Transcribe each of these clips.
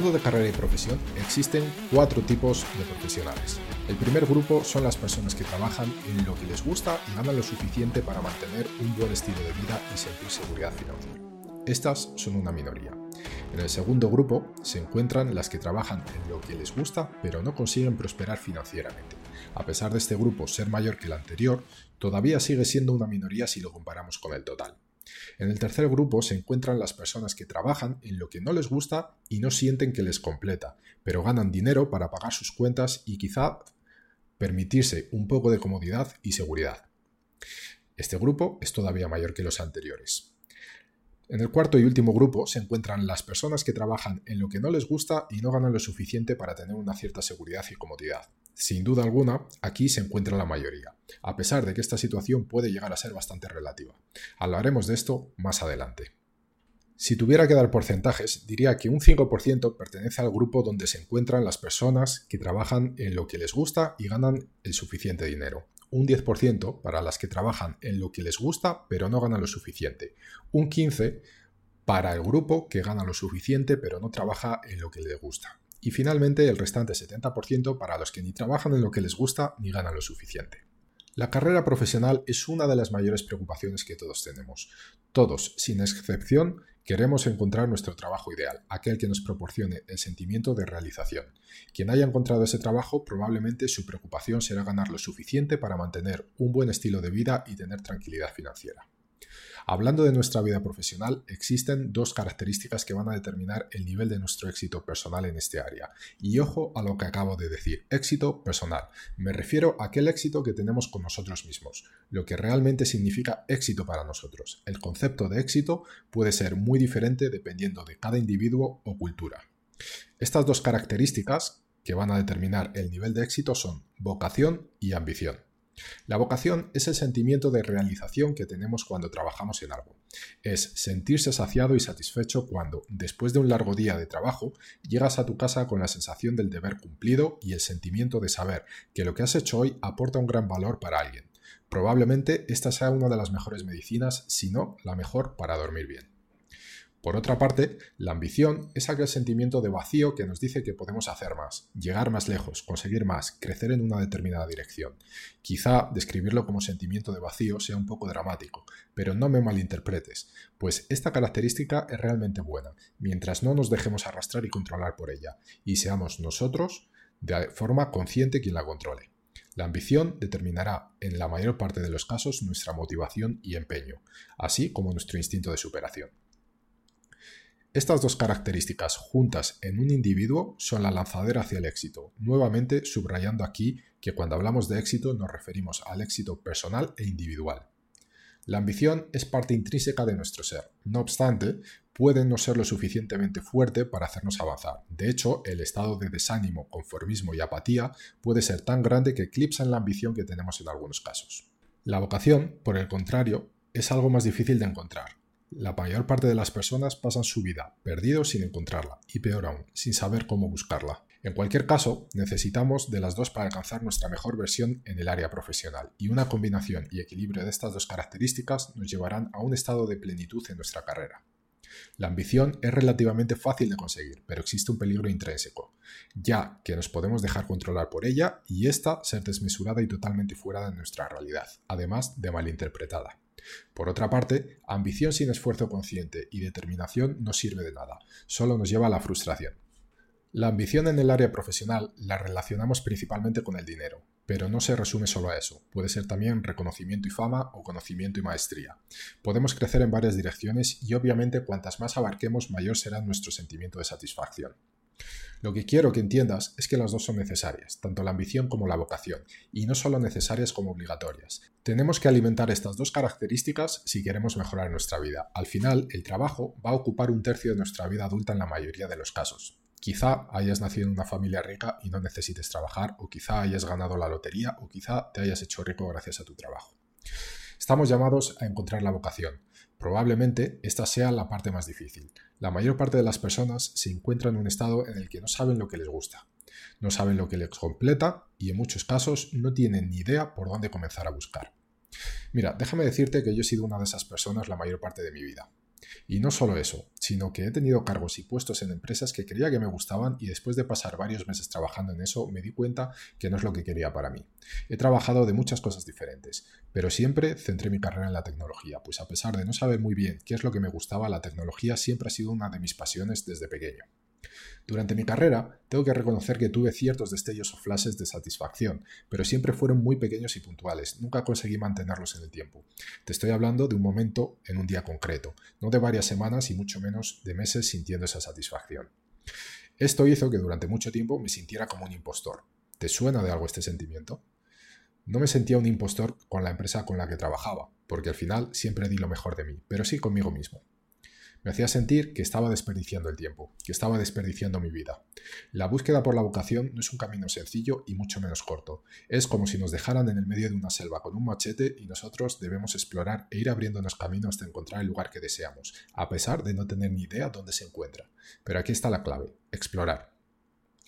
Hablando de carrera y profesión, existen cuatro tipos de profesionales. El primer grupo son las personas que trabajan en lo que les gusta y ganan lo suficiente para mantener un buen estilo de vida y sentir seguridad financiera. Estas son una minoría. En el segundo grupo se encuentran las que trabajan en lo que les gusta pero no consiguen prosperar financieramente. A pesar de este grupo ser mayor que el anterior, todavía sigue siendo una minoría si lo comparamos con el total. En el tercer grupo se encuentran las personas que trabajan en lo que no les gusta y no sienten que les completa, pero ganan dinero para pagar sus cuentas y quizá permitirse un poco de comodidad y seguridad. Este grupo es todavía mayor que los anteriores. En el cuarto y último grupo se encuentran las personas que trabajan en lo que no les gusta y no ganan lo suficiente para tener una cierta seguridad y comodidad. Sin duda alguna, aquí se encuentra la mayoría, a pesar de que esta situación puede llegar a ser bastante relativa. Hablaremos de esto más adelante. Si tuviera que dar porcentajes, diría que un 5% pertenece al grupo donde se encuentran las personas que trabajan en lo que les gusta y ganan el suficiente dinero. Un 10% para las que trabajan en lo que les gusta pero no ganan lo suficiente. Un 15% para el grupo que gana lo suficiente pero no trabaja en lo que le gusta y finalmente el restante 70% para los que ni trabajan en lo que les gusta ni ganan lo suficiente. La carrera profesional es una de las mayores preocupaciones que todos tenemos. Todos, sin excepción, queremos encontrar nuestro trabajo ideal, aquel que nos proporcione el sentimiento de realización. Quien haya encontrado ese trabajo probablemente su preocupación será ganar lo suficiente para mantener un buen estilo de vida y tener tranquilidad financiera. Hablando de nuestra vida profesional, existen dos características que van a determinar el nivel de nuestro éxito personal en este área. Y ojo a lo que acabo de decir, éxito personal. Me refiero a aquel éxito que tenemos con nosotros mismos, lo que realmente significa éxito para nosotros. El concepto de éxito puede ser muy diferente dependiendo de cada individuo o cultura. Estas dos características que van a determinar el nivel de éxito son vocación y ambición. La vocación es el sentimiento de realización que tenemos cuando trabajamos en algo. Es sentirse saciado y satisfecho cuando, después de un largo día de trabajo, llegas a tu casa con la sensación del deber cumplido y el sentimiento de saber que lo que has hecho hoy aporta un gran valor para alguien. Probablemente esta sea una de las mejores medicinas, si no la mejor para dormir bien. Por otra parte, la ambición es aquel sentimiento de vacío que nos dice que podemos hacer más, llegar más lejos, conseguir más, crecer en una determinada dirección. Quizá describirlo como sentimiento de vacío sea un poco dramático, pero no me malinterpretes, pues esta característica es realmente buena, mientras no nos dejemos arrastrar y controlar por ella, y seamos nosotros de forma consciente quien la controle. La ambición determinará en la mayor parte de los casos nuestra motivación y empeño, así como nuestro instinto de superación. Estas dos características juntas en un individuo son la lanzadera hacia el éxito, nuevamente subrayando aquí que cuando hablamos de éxito nos referimos al éxito personal e individual. La ambición es parte intrínseca de nuestro ser, no obstante, puede no ser lo suficientemente fuerte para hacernos avanzar. De hecho, el estado de desánimo, conformismo y apatía puede ser tan grande que eclipsan la ambición que tenemos en algunos casos. La vocación, por el contrario, es algo más difícil de encontrar. La mayor parte de las personas pasan su vida perdidos sin encontrarla y peor aún, sin saber cómo buscarla. En cualquier caso, necesitamos de las dos para alcanzar nuestra mejor versión en el área profesional y una combinación y equilibrio de estas dos características nos llevarán a un estado de plenitud en nuestra carrera. La ambición es relativamente fácil de conseguir, pero existe un peligro intrínseco, ya que nos podemos dejar controlar por ella y ésta ser desmesurada y totalmente fuera de nuestra realidad, además de malinterpretada. Por otra parte, ambición sin esfuerzo consciente y determinación no sirve de nada, solo nos lleva a la frustración. La ambición en el área profesional la relacionamos principalmente con el dinero, pero no se resume solo a eso, puede ser también reconocimiento y fama o conocimiento y maestría. Podemos crecer en varias direcciones y obviamente cuantas más abarquemos mayor será nuestro sentimiento de satisfacción. Lo que quiero que entiendas es que las dos son necesarias, tanto la ambición como la vocación, y no solo necesarias como obligatorias. Tenemos que alimentar estas dos características si queremos mejorar nuestra vida. Al final, el trabajo va a ocupar un tercio de nuestra vida adulta en la mayoría de los casos. Quizá hayas nacido en una familia rica y no necesites trabajar, o quizá hayas ganado la lotería, o quizá te hayas hecho rico gracias a tu trabajo. Estamos llamados a encontrar la vocación. Probablemente esta sea la parte más difícil. La mayor parte de las personas se encuentran en un estado en el que no saben lo que les gusta, no saben lo que les completa y en muchos casos no tienen ni idea por dónde comenzar a buscar. Mira, déjame decirte que yo he sido una de esas personas la mayor parte de mi vida. Y no solo eso, sino que he tenido cargos y puestos en empresas que creía que me gustaban y después de pasar varios meses trabajando en eso me di cuenta que no es lo que quería para mí. He trabajado de muchas cosas diferentes, pero siempre centré mi carrera en la tecnología, pues a pesar de no saber muy bien qué es lo que me gustaba, la tecnología siempre ha sido una de mis pasiones desde pequeño. Durante mi carrera, tengo que reconocer que tuve ciertos destellos o flashes de satisfacción, pero siempre fueron muy pequeños y puntuales, nunca conseguí mantenerlos en el tiempo. Te estoy hablando de un momento en un día concreto, no de varias semanas y mucho menos de meses sintiendo esa satisfacción. Esto hizo que durante mucho tiempo me sintiera como un impostor. ¿Te suena de algo este sentimiento? No me sentía un impostor con la empresa con la que trabajaba, porque al final siempre di lo mejor de mí, pero sí conmigo mismo. Me hacía sentir que estaba desperdiciando el tiempo, que estaba desperdiciando mi vida. La búsqueda por la vocación no es un camino sencillo y mucho menos corto. Es como si nos dejaran en el medio de una selva con un machete y nosotros debemos explorar e ir abriéndonos camino hasta encontrar el lugar que deseamos, a pesar de no tener ni idea dónde se encuentra. Pero aquí está la clave, explorar.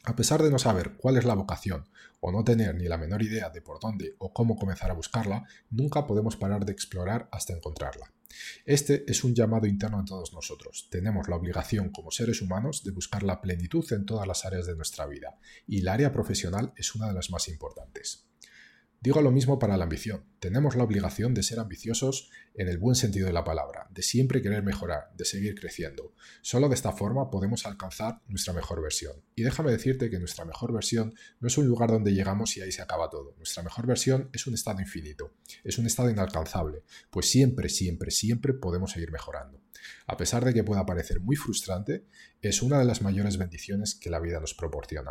A pesar de no saber cuál es la vocación o no tener ni la menor idea de por dónde o cómo comenzar a buscarla, nunca podemos parar de explorar hasta encontrarla. Este es un llamado interno a todos nosotros. Tenemos la obligación como seres humanos de buscar la plenitud en todas las áreas de nuestra vida, y el área profesional es una de las más importantes. Digo lo mismo para la ambición. Tenemos la obligación de ser ambiciosos en el buen sentido de la palabra, de siempre querer mejorar, de seguir creciendo. Solo de esta forma podemos alcanzar nuestra mejor versión. Y déjame decirte que nuestra mejor versión no es un lugar donde llegamos y ahí se acaba todo. Nuestra mejor versión es un estado infinito, es un estado inalcanzable, pues siempre, siempre, siempre podemos seguir mejorando. A pesar de que pueda parecer muy frustrante, es una de las mayores bendiciones que la vida nos proporciona.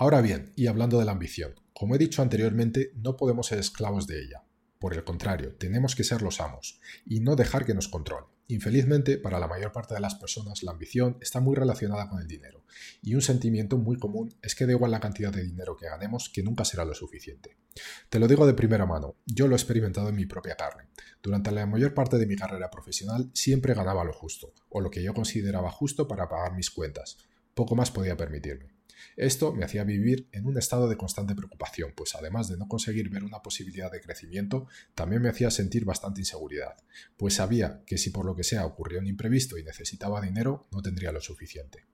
Ahora bien, y hablando de la ambición, como he dicho anteriormente, no podemos ser esclavos de ella. Por el contrario, tenemos que ser los amos y no dejar que nos controle. Infelizmente, para la mayor parte de las personas, la ambición está muy relacionada con el dinero, y un sentimiento muy común es que da igual la cantidad de dinero que ganemos, que nunca será lo suficiente. Te lo digo de primera mano, yo lo he experimentado en mi propia carne. Durante la mayor parte de mi carrera profesional siempre ganaba lo justo, o lo que yo consideraba justo para pagar mis cuentas. Poco más podía permitirme. Esto me hacía vivir en un estado de constante preocupación, pues además de no conseguir ver una posibilidad de crecimiento, también me hacía sentir bastante inseguridad, pues sabía que si por lo que sea ocurría un imprevisto y necesitaba dinero, no tendría lo suficiente.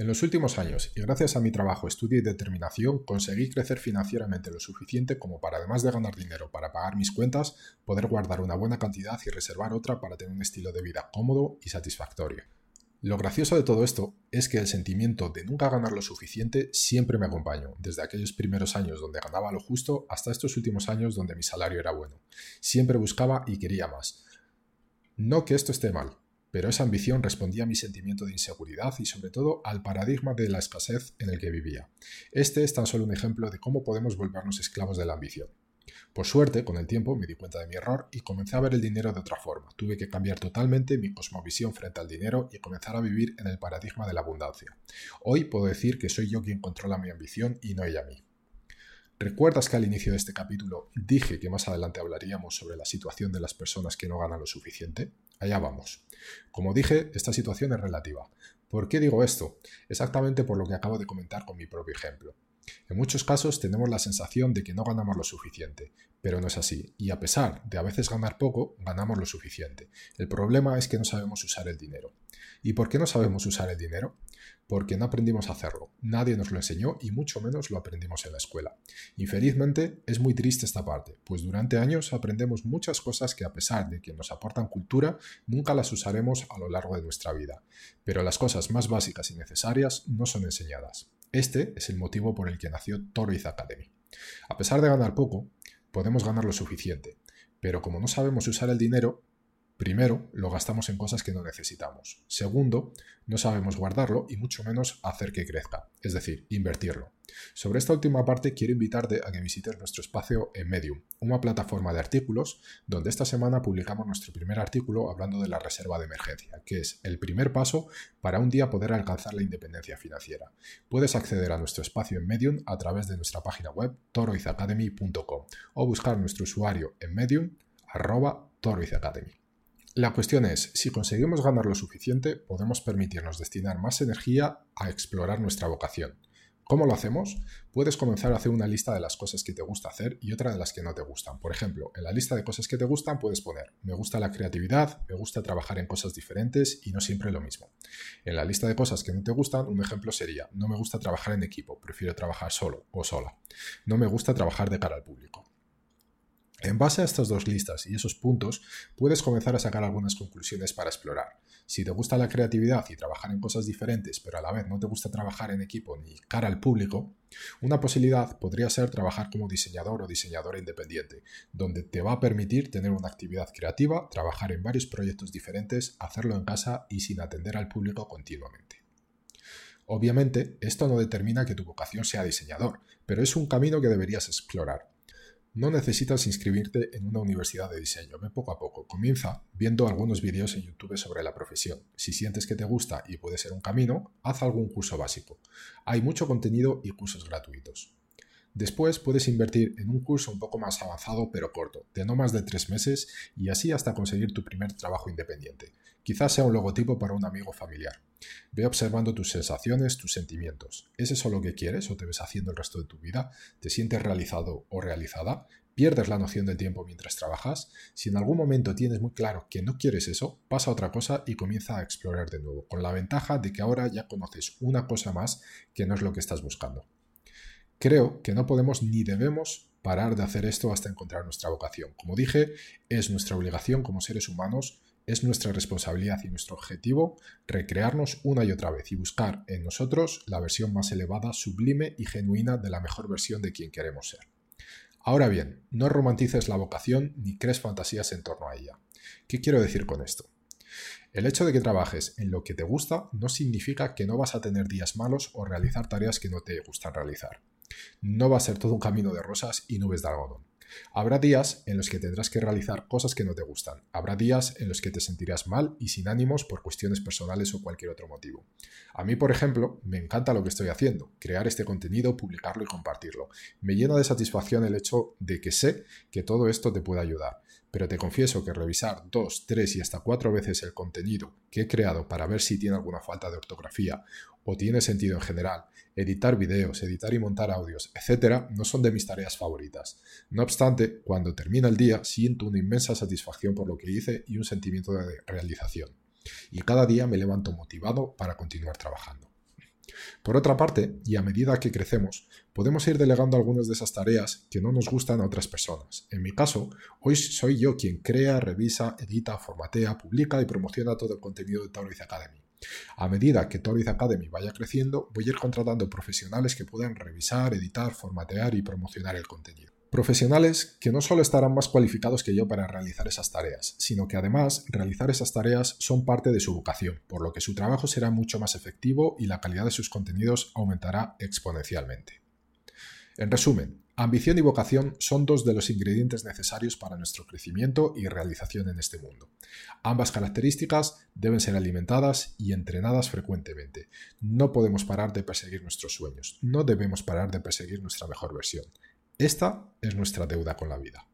En los últimos años, y gracias a mi trabajo, estudio y determinación, conseguí crecer financieramente lo suficiente como para, además de ganar dinero para pagar mis cuentas, poder guardar una buena cantidad y reservar otra para tener un estilo de vida cómodo y satisfactorio. Lo gracioso de todo esto es que el sentimiento de nunca ganar lo suficiente siempre me acompañó, desde aquellos primeros años donde ganaba lo justo hasta estos últimos años donde mi salario era bueno. Siempre buscaba y quería más. No que esto esté mal, pero esa ambición respondía a mi sentimiento de inseguridad y sobre todo al paradigma de la escasez en el que vivía. Este es tan solo un ejemplo de cómo podemos volvernos esclavos de la ambición. Por suerte, con el tiempo me di cuenta de mi error y comencé a ver el dinero de otra forma. Tuve que cambiar totalmente mi cosmovisión frente al dinero y comenzar a vivir en el paradigma de la abundancia. Hoy puedo decir que soy yo quien controla mi ambición y no ella a mí. ¿Recuerdas que al inicio de este capítulo dije que más adelante hablaríamos sobre la situación de las personas que no ganan lo suficiente? Allá vamos. Como dije, esta situación es relativa. ¿Por qué digo esto? Exactamente por lo que acabo de comentar con mi propio ejemplo. En muchos casos tenemos la sensación de que no ganamos lo suficiente, pero no es así, y a pesar de a veces ganar poco, ganamos lo suficiente. El problema es que no sabemos usar el dinero. ¿Y por qué no sabemos usar el dinero? Porque no aprendimos a hacerlo, nadie nos lo enseñó y mucho menos lo aprendimos en la escuela. Infelizmente es muy triste esta parte, pues durante años aprendemos muchas cosas que a pesar de que nos aportan cultura, nunca las usaremos a lo largo de nuestra vida. Pero las cosas más básicas y necesarias no son enseñadas. Este es el motivo por el que nació Toroiz Academy. A pesar de ganar poco, podemos ganar lo suficiente, pero como no sabemos usar el dinero, Primero, lo gastamos en cosas que no necesitamos. Segundo, no sabemos guardarlo y mucho menos hacer que crezca, es decir, invertirlo. Sobre esta última parte quiero invitarte a que visites nuestro espacio en Medium, una plataforma de artículos donde esta semana publicamos nuestro primer artículo hablando de la reserva de emergencia, que es el primer paso para un día poder alcanzar la independencia financiera. Puedes acceder a nuestro espacio en Medium a través de nuestra página web toroizacademy.com o buscar nuestro usuario en Medium arroba toroizacademy. La cuestión es, si conseguimos ganar lo suficiente, podemos permitirnos destinar más energía a explorar nuestra vocación. ¿Cómo lo hacemos? Puedes comenzar a hacer una lista de las cosas que te gusta hacer y otra de las que no te gustan. Por ejemplo, en la lista de cosas que te gustan puedes poner, me gusta la creatividad, me gusta trabajar en cosas diferentes y no siempre lo mismo. En la lista de cosas que no te gustan, un ejemplo sería, no me gusta trabajar en equipo, prefiero trabajar solo o sola. No me gusta trabajar de cara al público. En base a estas dos listas y esos puntos, puedes comenzar a sacar algunas conclusiones para explorar. Si te gusta la creatividad y trabajar en cosas diferentes, pero a la vez no te gusta trabajar en equipo ni cara al público, una posibilidad podría ser trabajar como diseñador o diseñadora independiente, donde te va a permitir tener una actividad creativa, trabajar en varios proyectos diferentes, hacerlo en casa y sin atender al público continuamente. Obviamente, esto no determina que tu vocación sea diseñador, pero es un camino que deberías explorar. No necesitas inscribirte en una universidad de diseño, ve poco a poco. Comienza viendo algunos vídeos en YouTube sobre la profesión. Si sientes que te gusta y puede ser un camino, haz algún curso básico. Hay mucho contenido y cursos gratuitos. Después puedes invertir en un curso un poco más avanzado pero corto, de no más de tres meses y así hasta conseguir tu primer trabajo independiente. Quizás sea un logotipo para un amigo familiar. Ve observando tus sensaciones, tus sentimientos. ¿Es eso lo que quieres o te ves haciendo el resto de tu vida? ¿Te sientes realizado o realizada? ¿Pierdes la noción del tiempo mientras trabajas? Si en algún momento tienes muy claro que no quieres eso, pasa a otra cosa y comienza a explorar de nuevo, con la ventaja de que ahora ya conoces una cosa más que no es lo que estás buscando. Creo que no podemos ni debemos parar de hacer esto hasta encontrar nuestra vocación. Como dije, es nuestra obligación como seres humanos, es nuestra responsabilidad y nuestro objetivo recrearnos una y otra vez y buscar en nosotros la versión más elevada, sublime y genuina de la mejor versión de quien queremos ser. Ahora bien, no romantices la vocación ni crees fantasías en torno a ella. ¿Qué quiero decir con esto? El hecho de que trabajes en lo que te gusta no significa que no vas a tener días malos o realizar tareas que no te gustan realizar. No va a ser todo un camino de rosas y nubes de algodón. Habrá días en los que tendrás que realizar cosas que no te gustan. Habrá días en los que te sentirás mal y sin ánimos por cuestiones personales o cualquier otro motivo. A mí, por ejemplo, me encanta lo que estoy haciendo, crear este contenido, publicarlo y compartirlo. Me llena de satisfacción el hecho de que sé que todo esto te puede ayudar pero te confieso que revisar dos, tres y hasta cuatro veces el contenido que he creado para ver si tiene alguna falta de ortografía o tiene sentido en general, editar videos, editar y montar audios, etc., no son de mis tareas favoritas. No obstante, cuando termina el día siento una inmensa satisfacción por lo que hice y un sentimiento de realización. Y cada día me levanto motivado para continuar trabajando. Por otra parte, y a medida que crecemos, podemos ir delegando algunas de esas tareas que no nos gustan a otras personas. En mi caso, hoy soy yo quien crea, revisa, edita, formatea, publica y promociona todo el contenido de Tauriz Academy. A medida que Tauriz Academy vaya creciendo, voy a ir contratando profesionales que puedan revisar, editar, formatear y promocionar el contenido. Profesionales que no solo estarán más cualificados que yo para realizar esas tareas, sino que además realizar esas tareas son parte de su vocación, por lo que su trabajo será mucho más efectivo y la calidad de sus contenidos aumentará exponencialmente. En resumen, ambición y vocación son dos de los ingredientes necesarios para nuestro crecimiento y realización en este mundo. Ambas características deben ser alimentadas y entrenadas frecuentemente. No podemos parar de perseguir nuestros sueños, no debemos parar de perseguir nuestra mejor versión. Esta es nuestra deuda con la vida.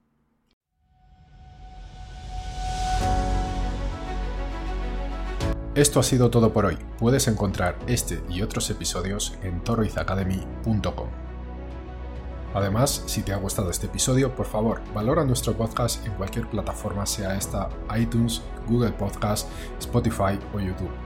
Esto ha sido todo por hoy. Puedes encontrar este y otros episodios en toroizacademy.com. Además, si te ha gustado este episodio, por favor, valora nuestro podcast en cualquier plataforma, sea esta iTunes, Google Podcast, Spotify o YouTube